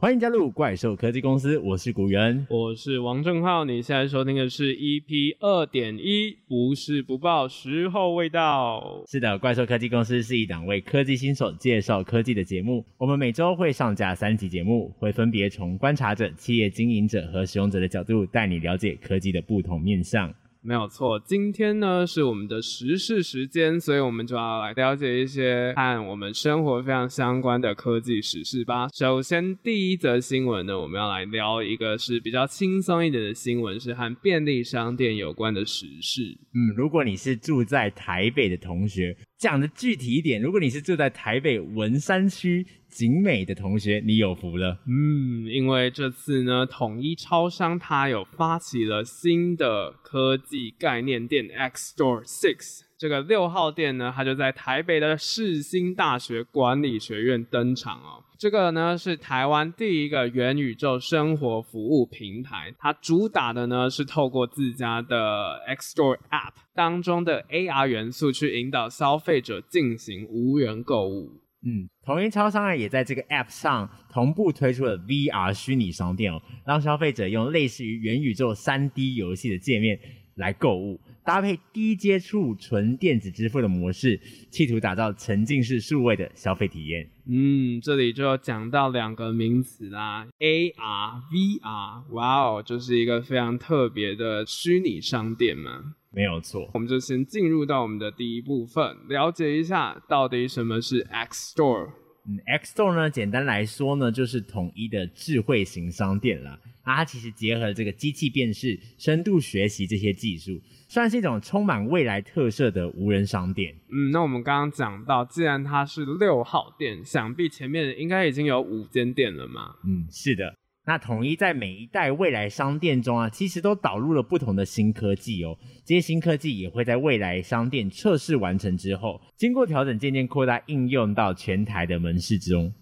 欢迎加入怪兽科技公司，我是古元，我是王正浩。你现在收听的是 EP 二点一，不是不报，时候未到。是的，怪兽科技公司是一档为科技新手介绍科技的节目。我们每周会上架三集节目，会分别从观察者、企业经营者和使用者的角度，带你了解科技的不同面向。没有错，今天呢是我们的时事时间，所以我们就要来了解一些和我们生活非常相关的科技时事吧。首先，第一则新闻呢，我们要来聊一个是比较轻松一点的新闻，是和便利商店有关的时事。嗯，如果你是住在台北的同学，讲的具体一点，如果你是住在台北文山区景美的同学，你有福了。嗯，因为这次呢，统一超商它有发起了新的科技概念店 X Store Six，这个六号店呢，它就在台北的世新大学管理学院登场哦。这个呢是台湾第一个元宇宙生活服务平台，它主打的呢是透过自家的 X Store App 当中的 AR 元素去引导消费者进行无人购物。嗯，统一超商啊也在这个 App 上同步推出了 VR 虚拟商店哦，让消费者用类似于元宇宙 3D 游戏的界面来购物。搭配低接触纯电子支付的模式，企图打造沉浸式数位的消费体验。嗯，这里就讲到两个名词啦，AR、VR，哇哦，就是一个非常特别的虚拟商店嘛。没有错，我们就先进入到我们的第一部分，了解一下到底什么是 X Store。嗯，X Store 呢，简单来说呢，就是统一的智慧型商店啦。那它其实结合了这个机器辨识、深度学习这些技术，算是一种充满未来特色的无人商店。嗯，那我们刚刚讲到，既然它是六号店，想必前面应该已经有五间店了嘛？嗯，是的。那统一在每一代未来商店中啊，其实都导入了不同的新科技哦。这些新科技也会在未来商店测试完成之后，经过调整，渐渐扩大应用到全台的门市中。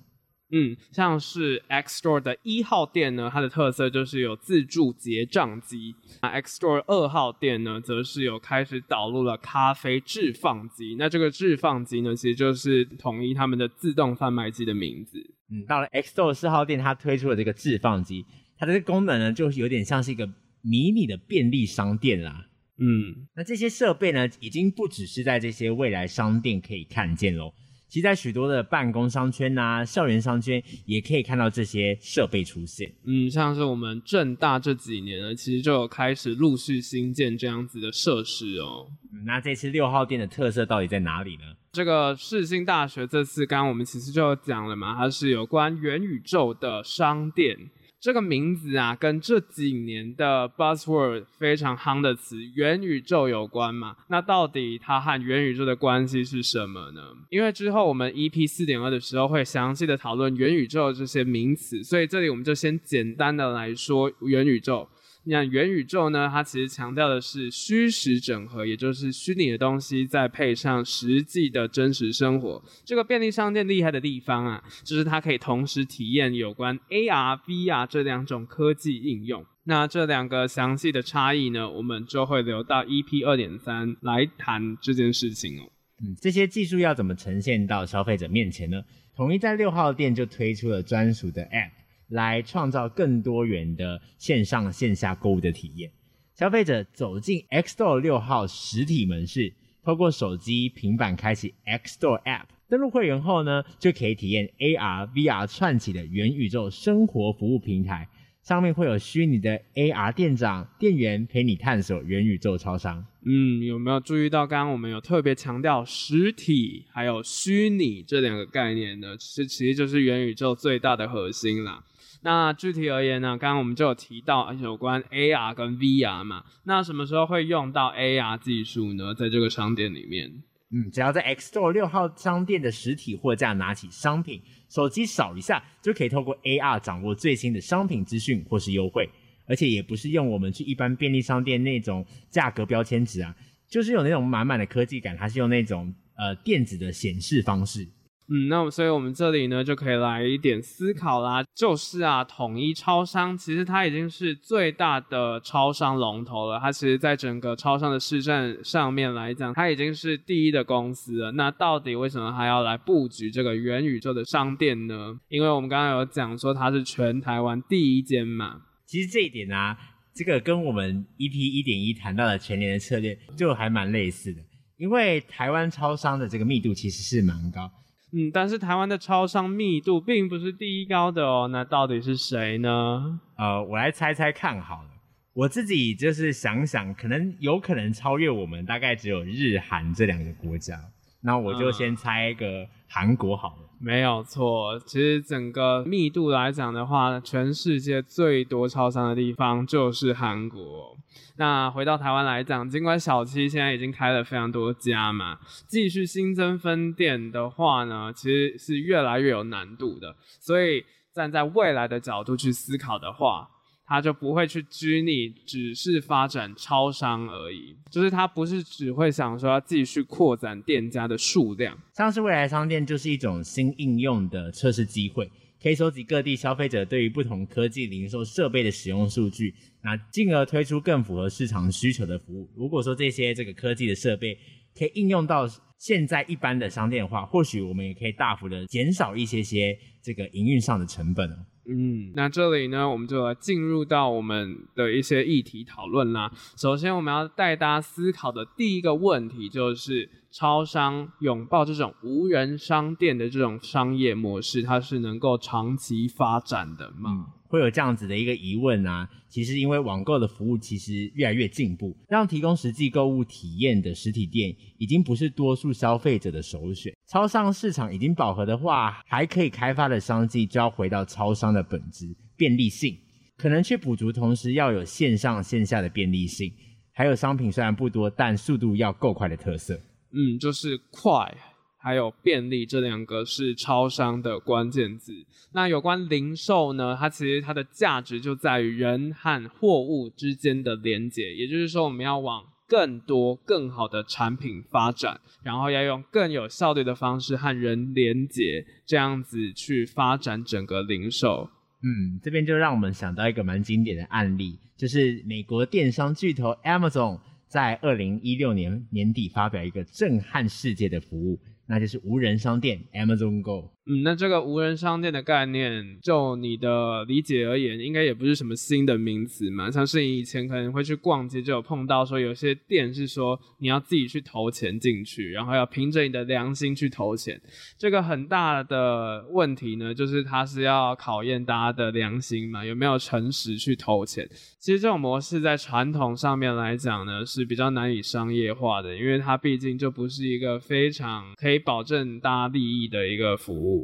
嗯，像是 X Store 的一号店呢，它的特色就是有自助结账机；那 X Store 二号店呢，则是有开始导入了咖啡置放机。那这个置放机呢，其实就是统一他们的自动贩卖机的名字。嗯，到了 X Store 四号店，它推出了这个置放机，它的这个功能呢，就有点像是一个迷你的便利商店啦。嗯，那这些设备呢，已经不只是在这些未来商店可以看见喽。其实，在许多的办公商圈呐、啊、校园商圈，也可以看到这些设备出现。嗯，像是我们正大这几年呢，其实就有开始陆续新建这样子的设施哦。嗯，那这次六号店的特色到底在哪里呢？这个世新大学这次，刚刚我们其实就讲了嘛，它是有关元宇宙的商店。这个名字啊，跟这几年的 buzzword 非常夯的词元宇宙有关嘛？那到底它和元宇宙的关系是什么呢？因为之后我们 EP 四点二的时候会详细的讨论元宇宙这些名词，所以这里我们就先简单的来说元宇宙。你看元宇宙呢，它其实强调的是虚实整合，也就是虚拟的东西再配上实际的真实生活。这个便利商店厉害的地方啊，就是它可以同时体验有关 AR、VR 这两种科技应用。那这两个详细的差异呢，我们就会留到 EP 二点三来谈这件事情哦。嗯，这些技术要怎么呈现到消费者面前呢？统一在六号店就推出了专属的 App。来创造更多元的线上线下购物的体验。消费者走进 X Store 六号实体门市，透过手机、平板开启 X Store App，登录会员后呢，就可以体验 AR、VR 串起的元宇宙生活服务平台。上面会有虚拟的 AR 店长、店员陪你探索元宇宙超商。嗯，有没有注意到刚刚我们有特别强调实体还有虚拟这两个概念呢？其实其实就是元宇宙最大的核心啦。那具体而言呢，刚刚我们就有提到有关 AR 跟 VR 嘛。那什么时候会用到 AR 技术呢？在这个商店里面，嗯，只要在 X Store 六号商店的实体货架拿起商品，手机扫一下就可以透过 AR 掌握最新的商品资讯或是优惠，而且也不是用我们去一般便利商店那种价格标签纸啊，就是有那种满满的科技感，它是用那种呃电子的显示方式。嗯，那所以我们这里呢就可以来一点思考啦，就是啊，统一超商其实它已经是最大的超商龙头了，它其实在整个超商的市占上面来讲，它已经是第一的公司了。那到底为什么还要来布局这个元宇宙的商店呢？因为我们刚刚有讲说它是全台湾第一间嘛。其实这一点啊，这个跟我们 EP 一点一谈到的全年的策略就还蛮类似的，因为台湾超商的这个密度其实是蛮高。嗯，但是台湾的超商密度并不是第一高的哦，那到底是谁呢？呃，我来猜猜看好了，我自己就是想想，可能有可能超越我们，大概只有日韩这两个国家。那我就先猜一个韩国好了。嗯，没有错，其实整个密度来讲的话，全世界最多超商的地方就是韩国。那回到台湾来讲，尽管小七现在已经开了非常多家嘛，继续新增分店的话呢，其实是越来越有难度的。所以站在未来的角度去思考的话，他就不会去拘泥，只是发展超商而已。就是他不是只会想说要继续扩展店家的数量。像是未来商店就是一种新应用的测试机会。可以收集各地消费者对于不同科技零售设备的使用数据，那进而推出更符合市场需求的服务。如果说这些这个科技的设备可以应用到现在一般的商店的话，或许我们也可以大幅的减少一些些这个营运上的成本。嗯，那这里呢，我们就来进入到我们的一些议题讨论啦。首先，我们要带大家思考的第一个问题就是。超商拥抱这种无人商店的这种商业模式，它是能够长期发展的吗？嗯，会有这样子的一个疑问啊。其实因为网购的服务其实越来越进步，让提供实际购物体验的实体店已经不是多数消费者的首选。超商市场已经饱和的话，还可以开发的商机就要回到超商的本质——便利性，可能去补足同时要有线上线下的便利性，还有商品虽然不多，但速度要够快的特色。嗯，就是快，还有便利，这两个是超商的关键字。那有关零售呢？它其实它的价值就在于人和货物之间的连接。也就是说，我们要往更多、更好的产品发展，然后要用更有效率的方式和人连接，这样子去发展整个零售。嗯，这边就让我们想到一个蛮经典的案例，就是美国电商巨头 Amazon。在二零一六年年底发表一个震撼世界的服务，那就是无人商店 Amazon Go。嗯，那这个无人商店的概念，就你的理解而言，应该也不是什么新的名词嘛。像是你以前可能会去逛街，就有碰到说有些店是说你要自己去投钱进去，然后要凭着你的良心去投钱。这个很大的问题呢，就是它是要考验大家的良心嘛，有没有诚实去投钱。其实这种模式在传统上面来讲呢，是比较难以商业化的，因为它毕竟就不是一个非常可以保证大家利益的一个服务。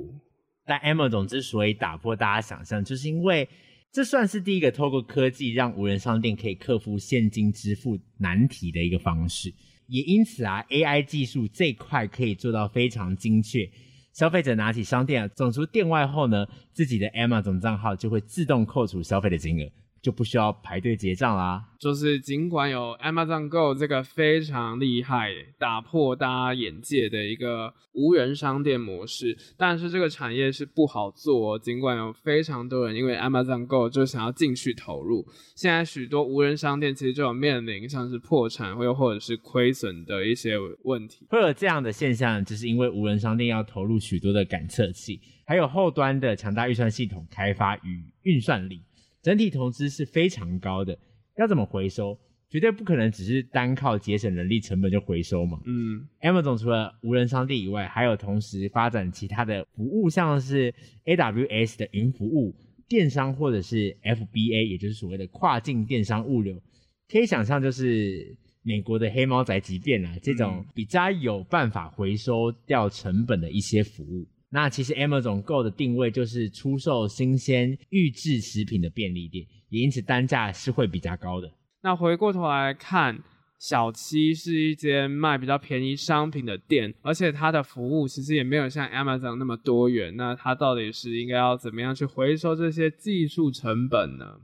但 Emma 总之所以打破大家想象，就是因为这算是第一个透过科技让无人商店可以克服现金支付难题的一个方式。也因此啊，AI 技术这块可以做到非常精确。消费者拿起商店啊走出店外后呢，自己的 Emma 总账号就会自动扣除消费的金额。就不需要排队结账啦。就是尽管有 Amazon Go 这个非常厉害、打破大家眼界的一个无人商店模式，但是这个产业是不好做。尽管有非常多人因为 Amazon Go 就想要进去投入，现在许多无人商店其实就有面临像是破产或又或者是亏损的一些问题。会有这样的现象，就是因为无人商店要投入许多的感测器，还有后端的强大预算系统开发与运算力。整体投资是非常高的，要怎么回收？绝对不可能只是单靠节省人力成本就回收嘛。嗯，Amazon 除了无人商店以外，还有同时发展其他的服务，像是 AWS 的云服务、电商或者是 FBA，也就是所谓的跨境电商物流。可以想象，就是美国的黑猫宅急便啊，这种比较有办法回收掉成本的一些服务。那其实 Amazon Go 的定位就是出售新鲜预制食品的便利店，也因此单价是会比较高的。那回过头来看，小七是一间卖比较便宜商品的店，而且它的服务其实也没有像 Amazon 那么多元。那它到底是应该要怎么样去回收这些技术成本呢？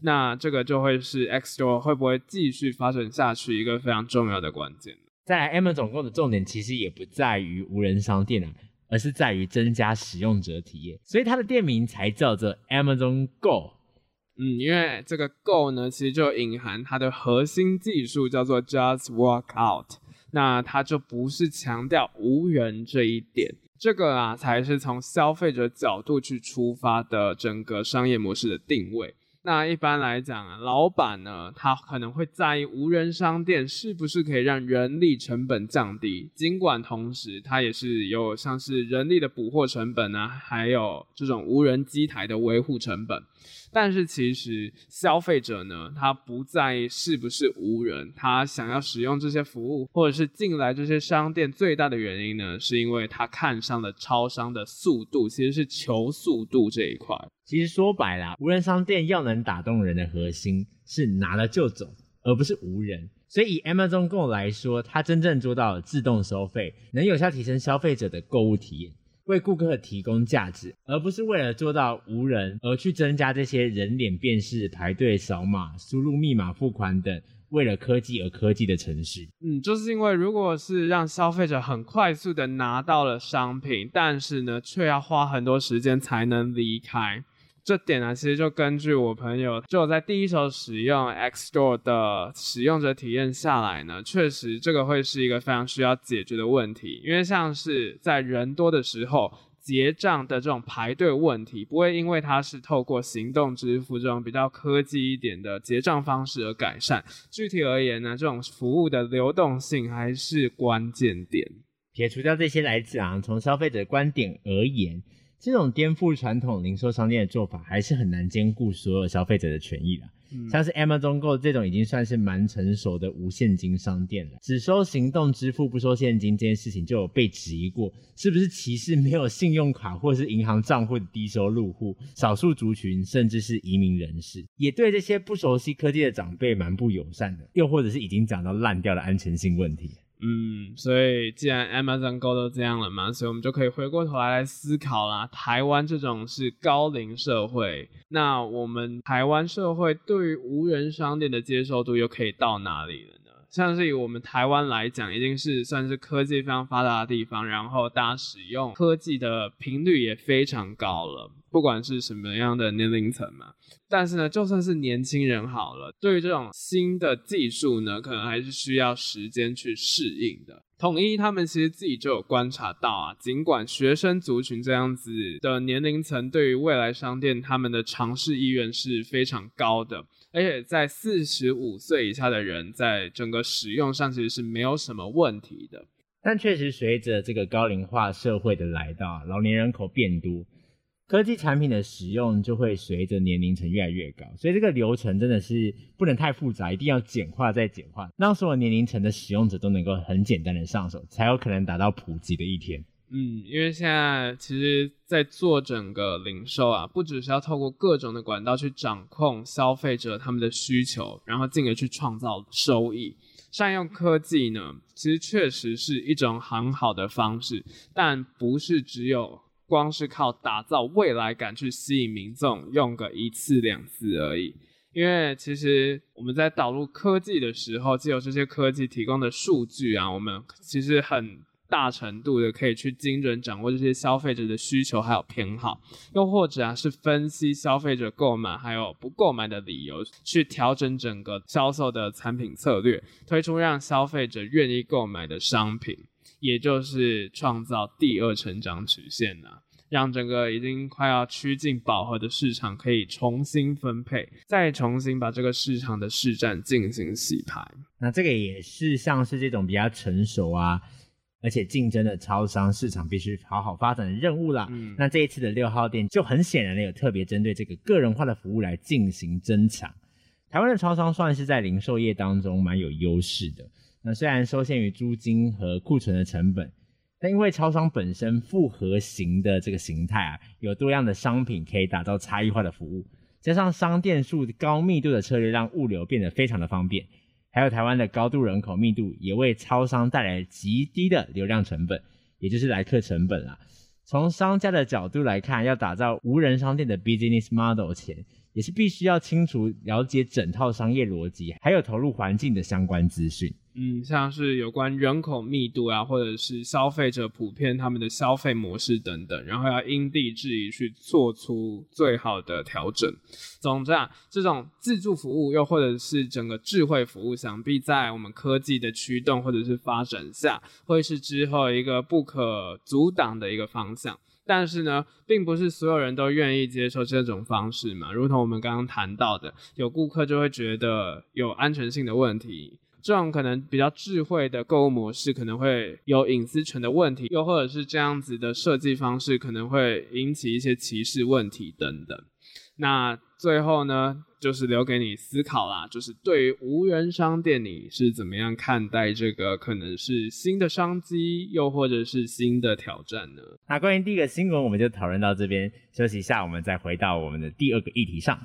那这个就会是 X Store 会不会继续发展下去一个非常重要的关键。再来，Amazon Go 的重点其实也不在于无人商店啊。而是在于增加使用者体验，所以它的店名才叫做 Amazon Go。嗯，因为这个 Go 呢，其实就隐含它的核心技术叫做 Just Walk Out，那它就不是强调无人这一点，这个啊才是从消费者角度去出发的整个商业模式的定位。那一般来讲，老板呢，他可能会在意无人商店是不是可以让人力成本降低，尽管同时它也是有像是人力的补货成本啊，还有这种无人机台的维护成本。但是其实消费者呢，他不在意是不是无人，他想要使用这些服务或者是进来这些商店，最大的原因呢，是因为他看上了超商的速度，其实是求速度这一块。其实说白了，无人商店要能打动人的核心是拿了就走，而不是无人。所以以 Amazon Go 来说，它真正做到了自动收费，能有效提升消费者的购物体验。为顾客提供价值，而不是为了做到无人而去增加这些人脸辨识、排队扫码、输入密码付款等为了科技而科技的程序。嗯，就是因为如果是让消费者很快速的拿到了商品，但是呢，却要花很多时间才能离开。这点呢，其实就根据我朋友就在第一手使用 X Store 的使用者体验下来呢，确实这个会是一个非常需要解决的问题。因为像是在人多的时候结账的这种排队问题，不会因为它是透过行动支付这种比较科技一点的结账方式而改善。具体而言呢，这种服务的流动性还是关键点。撇除掉这些来讲，从消费者观点而言。这种颠覆传统零售商店的做法，还是很难兼顾所有消费者的权益的。嗯，像是 Amazon Go 这种已经算是蛮成熟的无现金商店了，只收行动支付不收现金这件事情就有被质疑过，是不是歧视没有信用卡或是银行账户的低收入户、少数族群，甚至是移民人士，也对这些不熟悉科技的长辈蛮不友善的，又或者是已经讲到烂掉的安全性问题。嗯，所以既然 Amazon Go 都这样了嘛，所以我们就可以回过头来来思考啦。台湾这种是高龄社会，那我们台湾社会对于无人商店的接受度又可以到哪里了？像是以我们台湾来讲，已经是算是科技非常发达的地方，然后大家使用科技的频率也非常高了。不管是什么样的年龄层嘛，但是呢，就算是年轻人好了，对于这种新的技术呢，可能还是需要时间去适应的。统一他们其实自己就有观察到啊，尽管学生族群这样子的年龄层，对于未来商店他们的尝试意愿是非常高的，而且在四十五岁以下的人，在整个使用上其实是没有什么问题的。但确实随着这个高龄化社会的来到，老年人口变多。科技产品的使用就会随着年龄层越来越高，所以这个流程真的是不能太复杂，一定要简化再简化，让所有年龄层的使用者都能够很简单的上手，才有可能达到普及的一天。嗯，因为现在其实，在做整个零售啊，不只是要透过各种的管道去掌控消费者他们的需求，然后进而去创造收益。善用科技呢，其实确实是一种很好的方式，但不是只有。光是靠打造未来感去吸引民众用个一次两次而已，因为其实我们在导入科技的时候，既有这些科技提供的数据啊，我们其实很大程度的可以去精准掌握这些消费者的需求还有偏好，又或者啊是分析消费者购买还有不购买的理由，去调整整个销售的产品策略，推出让消费者愿意购买的商品。也就是创造第二成长曲线呐，让整个已经快要趋近饱和的市场可以重新分配，再重新把这个市场的市占进行洗牌。那这个也是像是这种比较成熟啊，而且竞争的超商市场必须好好发展的任务啦。嗯，那这一次的六号店就很显然的有特别针对这个个人化的服务来进行增强。台湾的超商算是在零售业当中蛮有优势的。那虽然受限于租金和库存的成本，但因为超商本身复合型的这个形态啊，有多样的商品可以打造差异化的服务，加上商店数高密度的策略，让物流变得非常的方便。还有台湾的高度人口密度，也为超商带来极低的流量成本，也就是来客成本啊。从商家的角度来看，要打造无人商店的 business model 前，也是必须要清楚了解整套商业逻辑，还有投入环境的相关资讯。嗯，像是有关人口密度啊，或者是消费者普遍他们的消费模式等等，然后要因地制宜去做出最好的调整。总之啊，这种自助服务又或者是整个智慧服务，想必在我们科技的驱动或者是发展下，会是之后一个不可阻挡的一个方向。但是呢，并不是所有人都愿意接受这种方式嘛。如同我们刚刚谈到的，有顾客就会觉得有安全性的问题。这种可能比较智慧的购物模式可能会有隐私权的问题，又或者是这样子的设计方式可能会引起一些歧视问题等等。那最后呢，就是留给你思考啦，就是对于无人商店，你是怎么样看待这个可能是新的商机，又或者是新的挑战呢？那关于第一个新闻，我们就讨论到这边，休息一下，我们再回到我们的第二个议题上。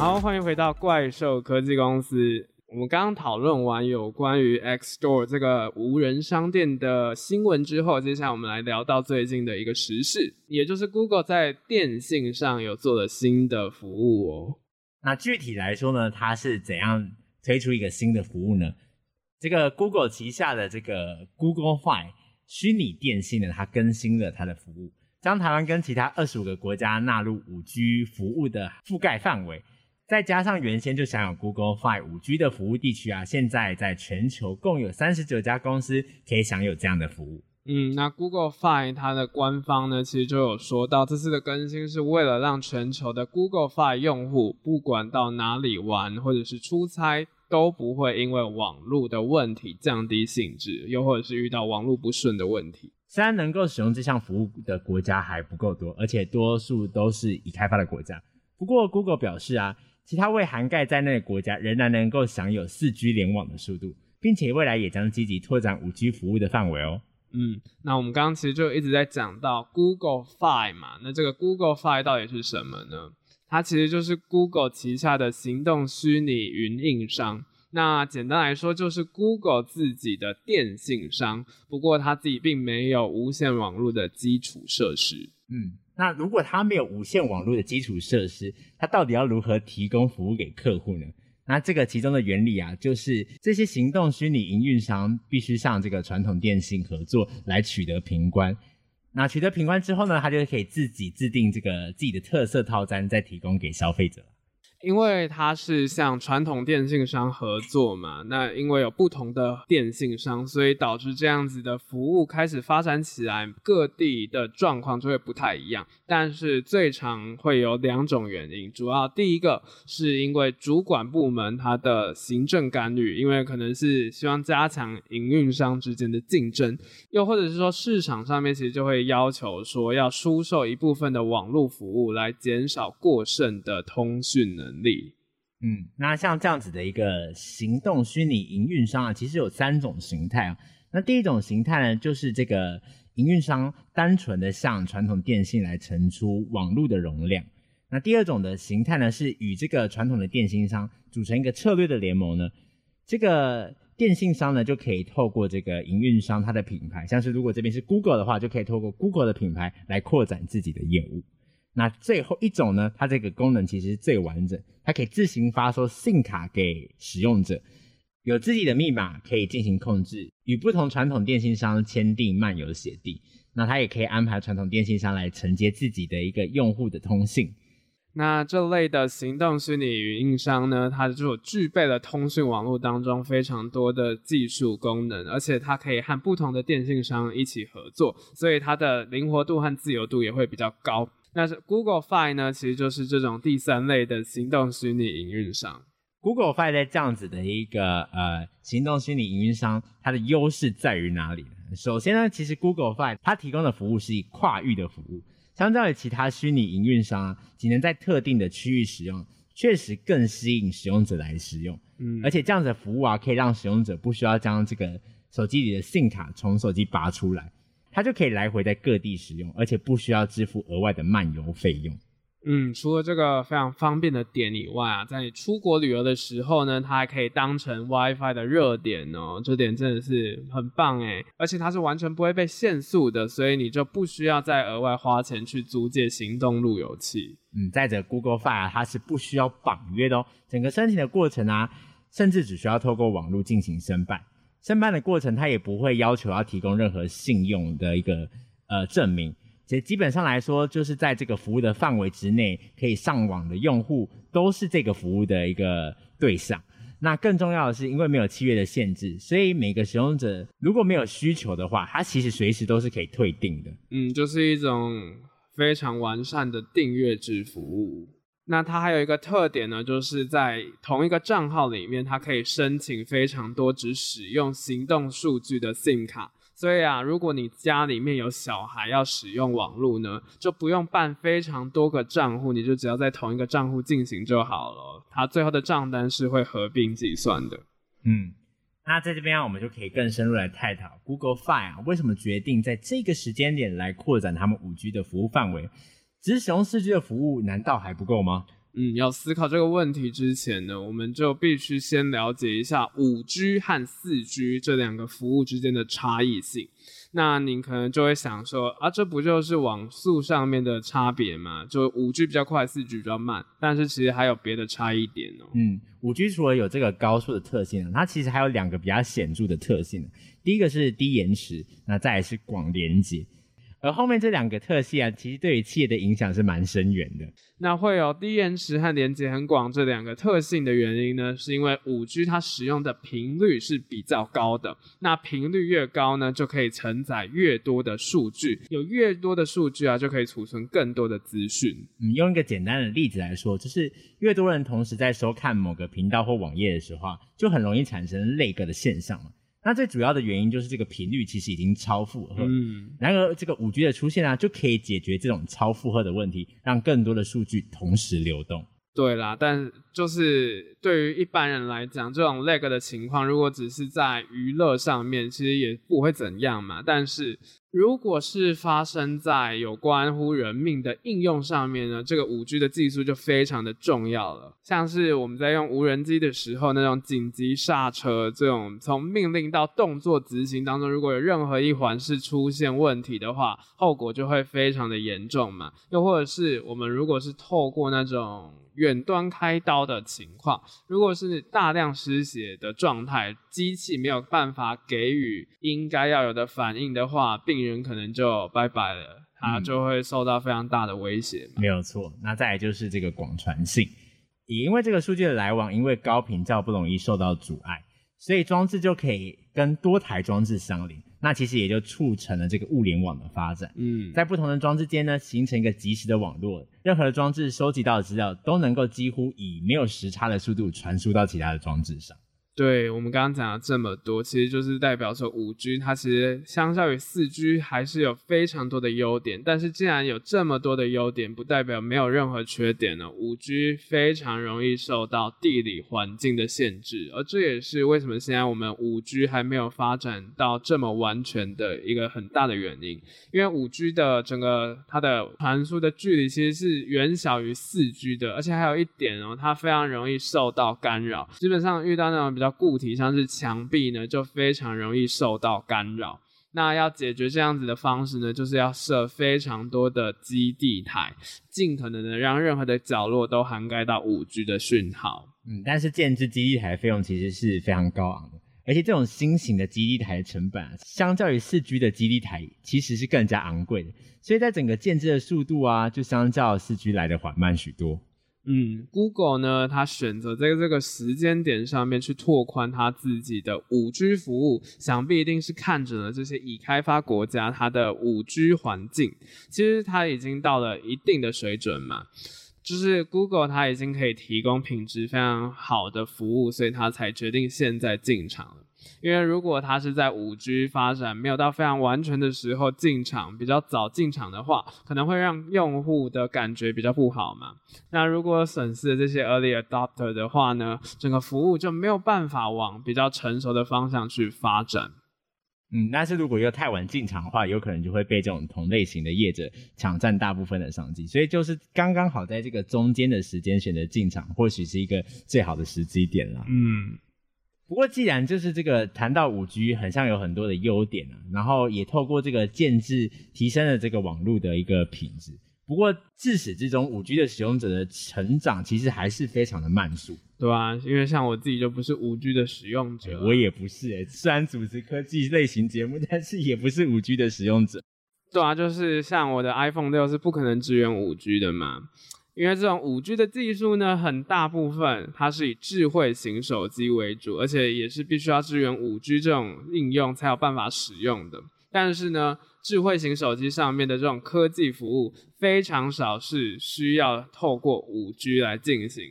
好，欢迎回到怪兽科技公司。我们刚刚讨论完有关于 X Store 这个无人商店的新闻之后，接下来我们来聊到最近的一个时事，也就是 Google 在电信上有做了新的服务哦。那具体来说呢，它是怎样推出一个新的服务呢？这个 Google 旗下的这个 Google Fi 虚拟电信呢，它更新了它的服务，将台湾跟其他二十五个国家纳入五 G 服务的覆盖范围。再加上原先就享有 Google Fi 5G 的服务地区啊，现在在全球共有三十九家公司可以享有这样的服务。嗯，那 Google Fi 它的官方呢，其实就有说到，这次的更新是为了让全球的 Google Fi 用户，不管到哪里玩或者是出差，都不会因为网络的问题降低兴致，又或者是遇到网络不顺的问题。虽然能够使用这项服务的国家还不够多，而且多数都是已开发的国家。不过 Google 表示啊。其他未涵盖在内的国家仍然能够享有四 G 联网的速度，并且未来也将积极拓展五 G 服务的范围哦。嗯，那我们刚刚其实就一直在讲到 Google Fi 嘛，那这个 Google Fi 到底是什么呢？它其实就是 Google 旗下的行动虚拟云硬商。那简单来说，就是 Google 自己的电信商，不过它自己并没有无线网络的基础设施。嗯。那如果它没有无线网络的基础设施，它到底要如何提供服务给客户呢？那这个其中的原理啊，就是这些行动虚拟营运商必须向这个传统电信合作来取得平关。那取得平关之后呢，它就可以自己制定这个自己的特色套餐，再提供给消费者。因为它是向传统电信商合作嘛，那因为有不同的电信商，所以导致这样子的服务开始发展起来，各地的状况就会不太一样。但是最常会有两种原因，主要第一个是因为主管部门它的行政干预，因为可能是希望加强营运商之间的竞争，又或者是说市场上面其实就会要求说要出售一部分的网络服务来减少过剩的通讯能能。力，嗯，那像这样子的一个行动虚拟营运商啊，其实有三种形态啊。那第一种形态呢，就是这个营运商单纯的向传统电信来承出网络的容量。那第二种的形态呢，是与这个传统的电信商组成一个策略的联盟呢。这个电信商呢，就可以透过这个营运商它的品牌，像是如果这边是 Google 的话，就可以透过 Google 的品牌来扩展自己的业务。那最后一种呢，它这个功能其实最完整，它可以自行发售 SIM 卡给使用者，有自己的密码可以进行控制，与不同传统电信商签订漫游协定。那它也可以安排传统电信商来承接自己的一个用户的通信。那这类的行动虚拟运营商呢，它就具备了通讯网络当中非常多的技术功能，而且它可以和不同的电信商一起合作，所以它的灵活度和自由度也会比较高。那是 Google Fi 呢，其实就是这种第三类的行动虚拟营运商。Google Fi 在这样子的一个呃行动虚拟营运商，它的优势在于哪里呢？首先呢，其实 Google Fi 它提供的服务是以跨域的服务，相较于其他虚拟营运商啊，只能在特定的区域使用，确实更吸引使用者来使用。嗯，而且这样子的服务啊，可以让使用者不需要将这个手机里的 SIM 卡从手机拔出来。它就可以来回在各地使用，而且不需要支付额外的漫游费用。嗯，除了这个非常方便的点以外啊，在你出国旅游的时候呢，它还可以当成 WiFi 的热点哦，这点真的是很棒诶，而且它是完全不会被限速的，所以你就不需要再额外花钱去租借行动路由器。嗯，再者 Google Fi 啊，它是不需要绑约的哦，整个申请的过程啊，甚至只需要透过网络进行申办，申办的过程它也不会要求要提供任何信用的一个呃证明。其实基本上来说，就是在这个服务的范围之内，可以上网的用户都是这个服务的一个对象。那更重要的是，因为没有契约的限制，所以每个使用者如果没有需求的话，他其实随时都是可以退订的。嗯，就是一种非常完善的订阅制服务。那它还有一个特点呢，就是在同一个账号里面，它可以申请非常多只使用行动数据的 SIM 卡。所以啊，如果你家里面有小孩要使用网络呢，就不用办非常多个账户，你就只要在同一个账户进行就好了。它最后的账单是会合并计算的。嗯，那在这边，我们就可以更深入来探讨 Google Fi 啊，为什么决定在这个时间点来扩展他们 5G 的服务范围？只是使用 4G 的服务，难道还不够吗？嗯，要思考这个问题之前呢，我们就必须先了解一下五 G 和四 G 这两个服务之间的差异性。那您可能就会想说，啊，这不就是网速上面的差别吗？就五 G 比较快，四 G 比较慢，但是其实还有别的差异点哦。嗯，五 G 除了有这个高速的特性，它其实还有两个比较显著的特性。第一个是低延迟，那再来是广连接。而后面这两个特性啊，其实对于企业的影响是蛮深远的。那会有低延迟和连接很广这两个特性的原因呢，是因为五 G 它使用的频率是比较高的。那频率越高呢，就可以承载越多的数据，有越多的数据啊，就可以储存更多的资讯。嗯，用一个简单的例子来说，就是越多人同时在收看某个频道或网页的时候啊，就很容易产生 lag 的现象嘛。那最主要的原因就是这个频率其实已经超负荷，嗯，然而这个五 G 的出现啊，就可以解决这种超负荷的问题，让更多的数据同时流动。对啦，但就是对于一般人来讲，这种 lag 的情况，如果只是在娱乐上面，其实也不会怎样嘛。但是如果是发生在有关乎人命的应用上面呢，这个五 G 的技术就非常的重要了。像是我们在用无人机的时候，那种紧急刹车，这种从命令到动作执行当中，如果有任何一环是出现问题的话，后果就会非常的严重嘛。又或者是我们如果是透过那种远端开刀的情况，如果是大量失血的状态，机器没有办法给予应该要有的反应的话，并病人可能就拜拜了，他就会受到非常大的威胁。没有错，那再来就是这个广传性，也因为这个数据的来往，因为高频较不容易受到阻碍，所以装置就可以跟多台装置相连。那其实也就促成了这个物联网的发展。嗯，在不同的装置间呢，形成一个及时的网络，任何的装置收集到的资料都能够几乎以没有时差的速度传输到其他的装置上。对，我们刚刚讲了这么多，其实就是代表说五 G 它其实相较于四 G 还是有非常多的优点。但是既然有这么多的优点，不代表没有任何缺点呢。五 G 非常容易受到地理环境的限制，而这也是为什么现在我们五 G 还没有发展到这么完全的一个很大的原因。因为五 G 的整个它的传输的距离其实是远小于四 G 的，而且还有一点哦，它非常容易受到干扰。基本上遇到那种比较固体像是墙壁呢，就非常容易受到干扰。那要解决这样子的方式呢，就是要设非常多的基地台，尽可能的让任何的角落都涵盖到五 G 的讯号。嗯，但是建置基地台费用其实是非常高昂的，而且这种新型的基地台成本啊，相较于四 G 的基地台其实是更加昂贵的，所以在整个建置的速度啊，就相较四 G 来的缓慢许多。嗯，Google 呢，它选择在这个时间点上面去拓宽它自己的五 G 服务，想必一定是看准了这些已开发国家它的五 G 环境，其实它已经到了一定的水准嘛，就是 Google 它已经可以提供品质非常好的服务，所以它才决定现在进场了。因为如果它是在五 G 发展没有到非常完全的时候进场，比较早进场的话，可能会让用户的感觉比较不好嘛。那如果损失了这些 early adopter 的话呢，整个服务就没有办法往比较成熟的方向去发展。嗯，但是如果又太晚进场的话，有可能就会被这种同类型的业者抢占大部分的商机，所以就是刚刚好在这个中间的时间选择进场，或许是一个最好的时机点啦。嗯，不过既然就是这个谈到五 G，很像有很多的优点啊，然后也透过这个建置提升了这个网络的一个品质。不过自始至终，五 G 的使用者的成长其实还是非常的慢速。对啊，因为像我自己就不是五 G 的使用者，欸、我也不是、欸。虽然主持科技类型节目，但是也不是五 G 的使用者。对啊，就是像我的 iPhone 六是不可能支援五 G 的嘛，因为这种五 G 的技术呢，很大部分它是以智慧型手机为主，而且也是必须要支援五 G 这种应用才有办法使用的。但是呢，智慧型手机上面的这种科技服务非常少是需要透过五 G 来进行。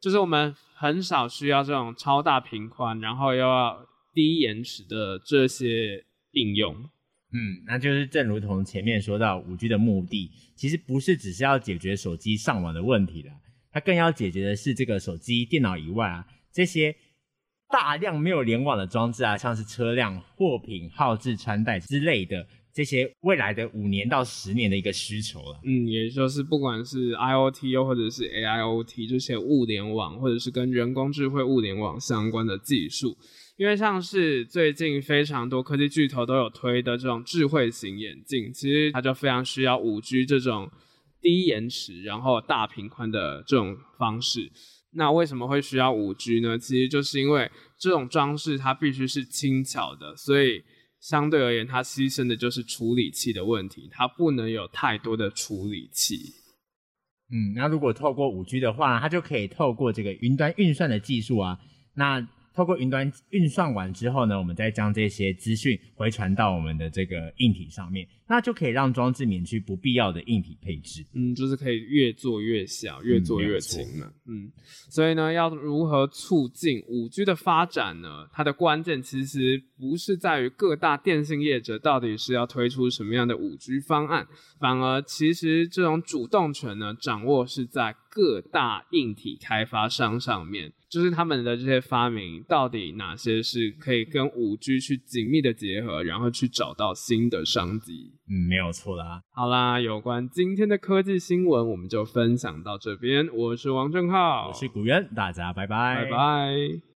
就是我们很少需要这种超大频宽，然后又要低延迟的这些应用。嗯，那就是正如同前面说到，五 G 的目的其实不是只是要解决手机上网的问题了，它更要解决的是这个手机、电脑以外啊这些大量没有联网的装置啊，像是车辆、货品、号志、穿戴之类的。这些未来的五年到十年的一个需求了，嗯，也就是不管是 IoT 又或者是 AIoT 这些物联网，或者是跟人工智慧物联网相关的技术，因为像是最近非常多科技巨头都有推的这种智慧型眼镜，其实它就非常需要五 G 这种低延迟然后大频宽的这种方式。那为什么会需要五 G 呢？其实就是因为这种装置它必须是轻巧的，所以。相对而言，它牺牲的就是处理器的问题，它不能有太多的处理器。嗯，那如果透过五 G 的话，它就可以透过这个云端运算的技术啊，那。透过云端运算完之后呢，我们再将这些资讯回传到我们的这个硬体上面，那就可以让装置免去不必要的硬体配置。嗯，就是可以越做越小，越做越轻了。嗯，所以呢，要如何促进五 G 的发展呢？它的关键其实不是在于各大电信业者到底是要推出什么样的五 G 方案，反而其实这种主动权呢，掌握是在各大硬体开发商上面。就是他们的这些发明，到底哪些是可以跟五 G 去紧密的结合，然后去找到新的商机？嗯，没有错啦。好啦，有关今天的科技新闻，我们就分享到这边。我是王正浩，我是古渊，大家拜拜，拜拜。